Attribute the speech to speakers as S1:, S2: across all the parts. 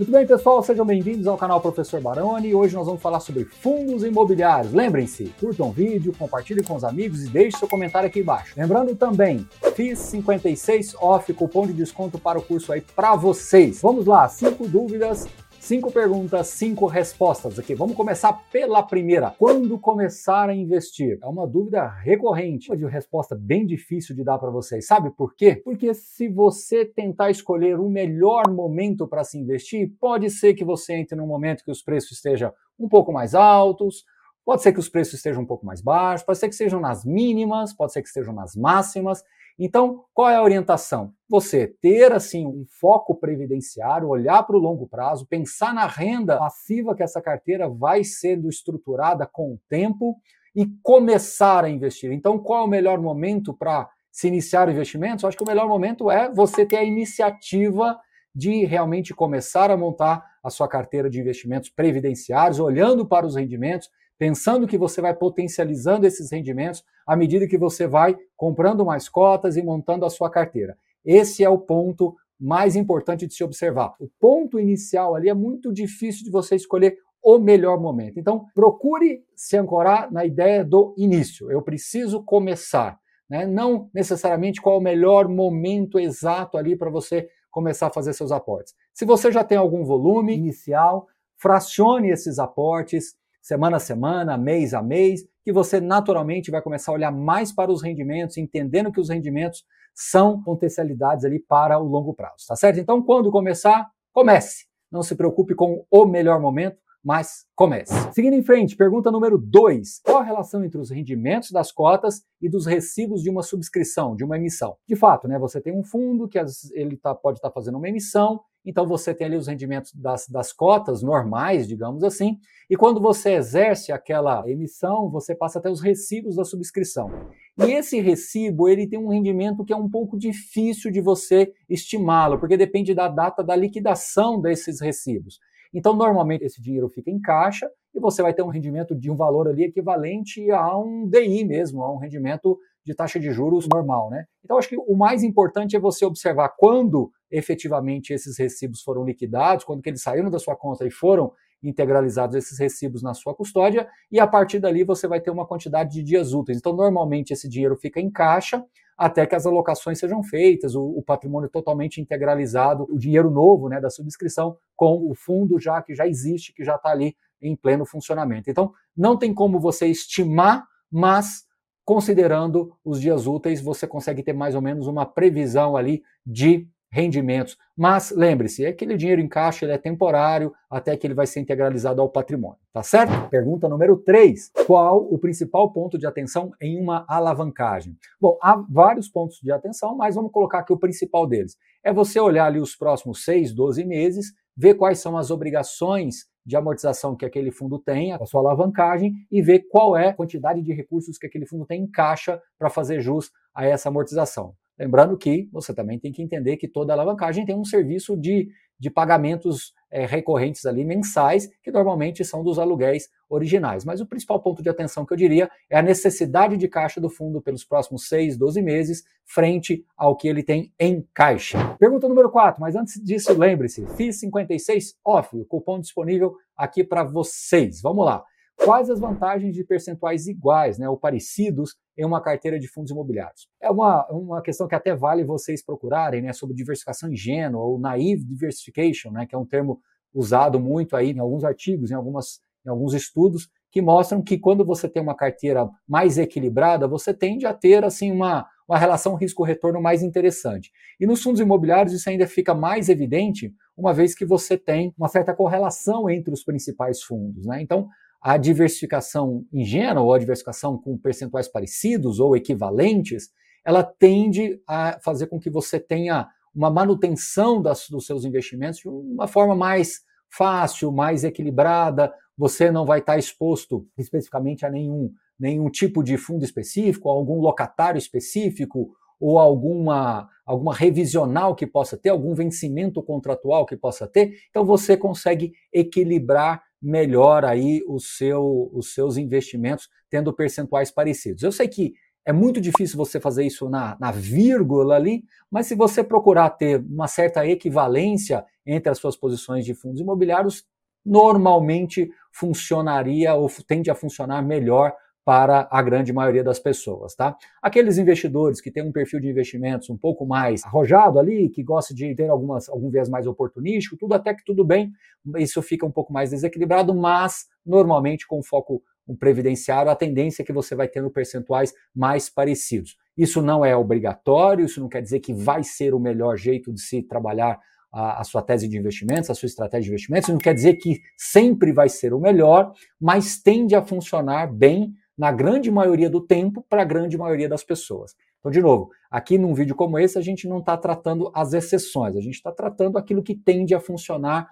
S1: Muito bem, pessoal, sejam bem-vindos ao canal Professor Baroni hoje nós vamos falar sobre fundos imobiliários. Lembrem-se, curtam o vídeo, compartilhem com os amigos e deixe seu comentário aqui embaixo. Lembrando também, fiz 56 off, cupom de desconto para o curso aí para vocês. Vamos lá, cinco dúvidas Cinco perguntas, cinco respostas aqui. Vamos começar pela primeira. Quando começar a investir? É uma dúvida recorrente, uma resposta bem difícil de dar para vocês. Sabe por quê? Porque se você tentar escolher o melhor momento para se investir, pode ser que você entre num momento que os preços estejam um pouco mais altos, Pode ser que os preços estejam um pouco mais baixos, pode ser que estejam nas mínimas, pode ser que estejam nas máximas. Então, qual é a orientação? Você ter assim um foco previdenciário, olhar para o longo prazo, pensar na renda passiva que essa carteira vai sendo estruturada com o tempo e começar a investir. Então, qual é o melhor momento para se iniciar investimentos? Eu acho que o melhor momento é você ter a iniciativa de realmente começar a montar a sua carteira de investimentos previdenciários, olhando para os rendimentos, pensando que você vai potencializando esses rendimentos à medida que você vai comprando mais cotas e montando a sua carteira. Esse é o ponto mais importante de se observar. O ponto inicial ali é muito difícil de você escolher o melhor momento. Então, procure se ancorar na ideia do início. Eu preciso começar. Né? Não necessariamente qual é o melhor momento exato ali para você começar a fazer seus aportes. Se você já tem algum volume inicial, fracione esses aportes, semana a semana, mês a mês, que você naturalmente vai começar a olhar mais para os rendimentos, entendendo que os rendimentos são potencialidades ali para o longo prazo, tá certo? Então, quando começar, comece. Não se preocupe com o melhor momento, mas comece. Seguindo em frente, pergunta número 2. Qual a relação entre os rendimentos das cotas e dos recibos de uma subscrição, de uma emissão? De fato, né, você tem um fundo que ele tá, pode estar tá fazendo uma emissão, então você tem ali os rendimentos das, das cotas normais, digamos assim, e quando você exerce aquela emissão, você passa até os recibos da subscrição. E esse recibo, ele tem um rendimento que é um pouco difícil de você estimá-lo, porque depende da data da liquidação desses recibos. Então, normalmente, esse dinheiro fica em caixa e você vai ter um rendimento de um valor ali equivalente a um DI mesmo, a um rendimento de taxa de juros normal, né? Então, acho que o mais importante é você observar quando efetivamente esses recibos foram liquidados, quando eles saíram da sua conta e foram integralizados esses recibos na sua custódia, e a partir dali você vai ter uma quantidade de dias úteis. Então, normalmente esse dinheiro fica em caixa até que as alocações sejam feitas, o, o patrimônio totalmente integralizado, o dinheiro novo né, da subscrição com o fundo já que já existe, que já está ali em pleno funcionamento. Então, não tem como você estimar, mas considerando os dias úteis, você consegue ter mais ou menos uma previsão ali de rendimentos. Mas lembre-se, aquele dinheiro em caixa ele é temporário até que ele vai ser integralizado ao patrimônio, tá certo? Pergunta número 3. Qual o principal ponto de atenção em uma alavancagem? Bom, há vários pontos de atenção, mas vamos colocar aqui o principal deles. É você olhar ali os próximos 6, 12 meses, ver quais são as obrigações de amortização que aquele fundo tem, a sua alavancagem, e ver qual é a quantidade de recursos que aquele fundo tem em caixa para fazer jus a essa amortização. Lembrando que você também tem que entender que toda alavancagem tem um serviço de, de pagamentos é, recorrentes ali mensais, que normalmente são dos aluguéis originais. Mas o principal ponto de atenção que eu diria é a necessidade de caixa do fundo pelos próximos 6, 12 meses, frente ao que ele tem em caixa. Pergunta número 4, mas antes disso, lembre-se, FIS 56 off, o cupom disponível aqui para vocês. Vamos lá. Quais as vantagens de percentuais iguais, né, ou parecidos, em uma carteira de fundos imobiliários? É uma, uma questão que até vale vocês procurarem, né, sobre diversificação ingênua ou naive diversification, né, que é um termo usado muito aí em alguns artigos, em, algumas, em alguns estudos, que mostram que quando você tem uma carteira mais equilibrada, você tende a ter assim uma, uma relação risco-retorno mais interessante. E nos fundos imobiliários isso ainda fica mais evidente, uma vez que você tem uma certa correlação entre os principais fundos. Né? Então, a diversificação ingênua ou a diversificação com percentuais parecidos ou equivalentes, ela tende a fazer com que você tenha uma manutenção das, dos seus investimentos de uma forma mais fácil, mais equilibrada. Você não vai estar exposto especificamente a nenhum, nenhum tipo de fundo específico, a algum locatário específico ou alguma, alguma revisional que possa ter, algum vencimento contratual que possa ter. Então você consegue equilibrar melhor aí o seu, os seus investimentos tendo percentuais parecidos. Eu sei que É muito difícil você fazer isso na, na vírgula ali, mas se você procurar ter uma certa equivalência entre as suas posições de fundos imobiliários, normalmente funcionaria ou tende a funcionar melhor para a grande maioria das pessoas, tá? Aqueles investidores que têm um perfil de investimentos um pouco mais arrojado ali, que gosta de ter algumas, algum viés mais oportunístico, tudo até que tudo bem, isso fica um pouco mais desequilibrado, mas normalmente com foco um previdenciário, a tendência é que você vai tendo percentuais mais parecidos. Isso não é obrigatório, isso não quer dizer que vai ser o melhor jeito de se trabalhar a, a, sua tese de investimentos, a sua estratégia de investimentos, não quer dizer que sempre vai ser o melhor, mas tende a funcionar bem na grande maioria do tempo para a grande maioria das pessoas. Então, de novo, aqui num vídeo como esse, a gente não está tratando as exceções, a gente está tratando aquilo que tende a funcionar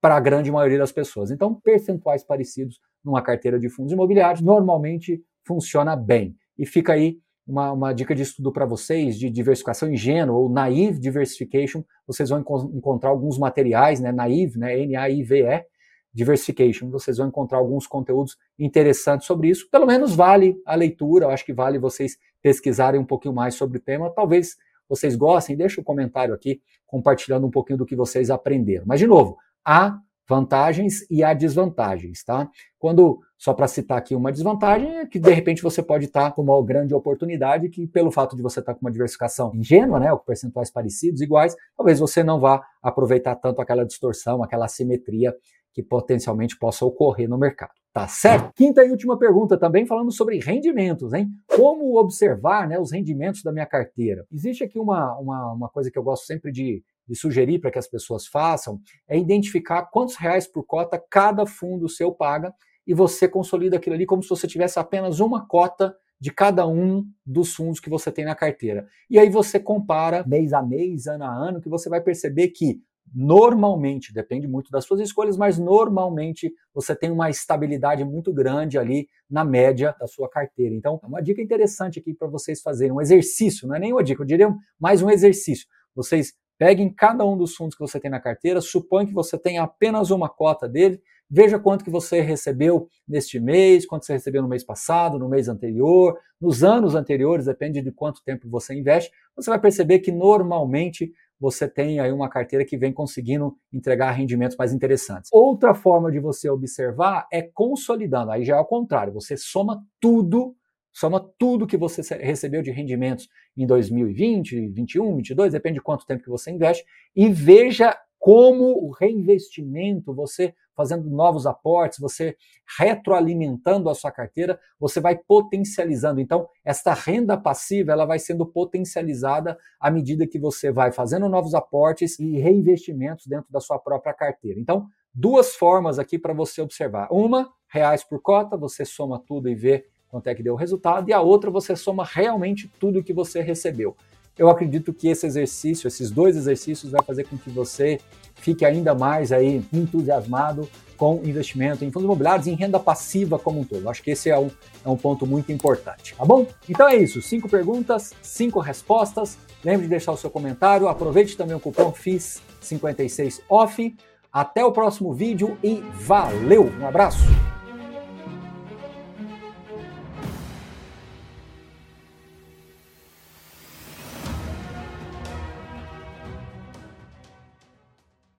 S1: para a grande maioria das pessoas. Então, percentuais parecidos numa carteira de fundos imobiliários normalmente funciona bem. E fica aí uma, uma dica de estudo para vocês de diversificação ingênua ou naive diversification. Vocês vão enco encontrar alguns materiais, né, naive, né, N-A-I-V-E, diversification. Vocês vão encontrar alguns conteúdos interessantes sobre isso. Pelo menos vale a leitura. Eu acho que vale vocês pesquisarem um pouquinho mais sobre o tema. Talvez vocês gostem. Deixa um comentário aqui compartilhando um pouquinho do que vocês aprenderam. Mas de novo, há vantagens e há desvantagens, tá? Quando, só para citar aqui uma desvantagem, é que de repente você pode estar tá com uma grande oportunidade que, pelo fato de você estar tá com uma diversificação ingênua, né, com percentuais parecidos, iguais, talvez você não vá aproveitar tanto aquela distorção, aquela assimetria que potencialmente possa ocorrer no mercado. Tá certo? Quinta e última pergunta também falando sobre rendimentos, hein? Como observar né, os rendimentos da minha carteira? Existe aqui uma, uma, uma coisa que eu gosto sempre de de sugerir para que as pessoas façam é identificar quantos reais por cota cada fundo seu paga e você consolida aquilo ali como se você tivesse apenas uma cota de cada um dos fundos que você tem na carteira. E aí você compara mês a mês, ano a ano, que você vai perceber que normalmente, depende muito das suas escolhas, mas normalmente você tem uma estabilidade muito grande ali na média da sua carteira. Então, uma dica interessante aqui para vocês fazerem um exercício, não é nem uma dica, eu diria mais um exercício. Vocês Pegue em cada um dos fundos que você tem na carteira, suponha que você tem apenas uma cota dele, veja quanto que você recebeu neste mês, quanto você recebeu no mês passado, no mês anterior, nos anos anteriores, depende de quanto tempo você investe, você vai perceber que normalmente você tem aí uma carteira que vem conseguindo entregar rendimentos mais interessantes. Outra forma de você observar é consolidando, aí já é ao contrário, você soma tudo Soma tudo que você recebeu de rendimentos em 2020, 2021, 2022, depende de quanto tempo que você investe, e veja como o reinvestimento, você fazendo novos aportes, você retroalimentando a sua carteira, você vai potencializando. Então, esta renda passiva, ela vai sendo potencializada à medida que você vai fazendo novos aportes e reinvestimentos dentro da sua própria carteira. Então, duas formas aqui para você observar. Uma, reais por cota, você soma tudo e vê quanto é que deu o resultado, e a outra você soma realmente tudo que você recebeu. Eu acredito que esse exercício, esses dois exercícios, vai fazer com que você fique ainda mais aí entusiasmado com investimento em fundos imobiliários e em renda passiva como um todo. Acho que esse é um, é um ponto muito importante, tá bom? Então é isso, cinco perguntas, cinco respostas. Lembre de deixar o seu comentário, aproveite também o cupom FIS56OFF. Até o próximo vídeo e valeu! Um abraço!